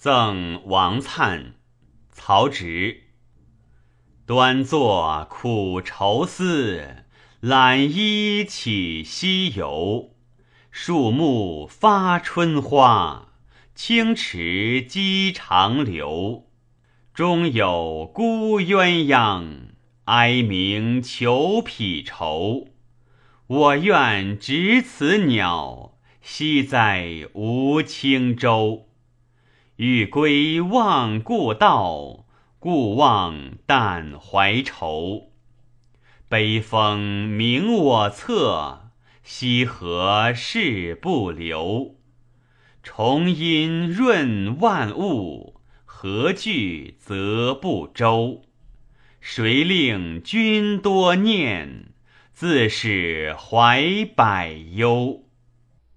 赠王粲，曹植。端坐苦愁思，揽衣起西游。树木发春花，清池积长流。中有孤鸳鸯，哀鸣求匹绸。我愿执此鸟，栖在吴青洲。欲归望故道，故望但怀愁。悲风鸣我侧，溪河逝不留。重阴润万物，何惧则不周？谁令君多念，自是怀百忧。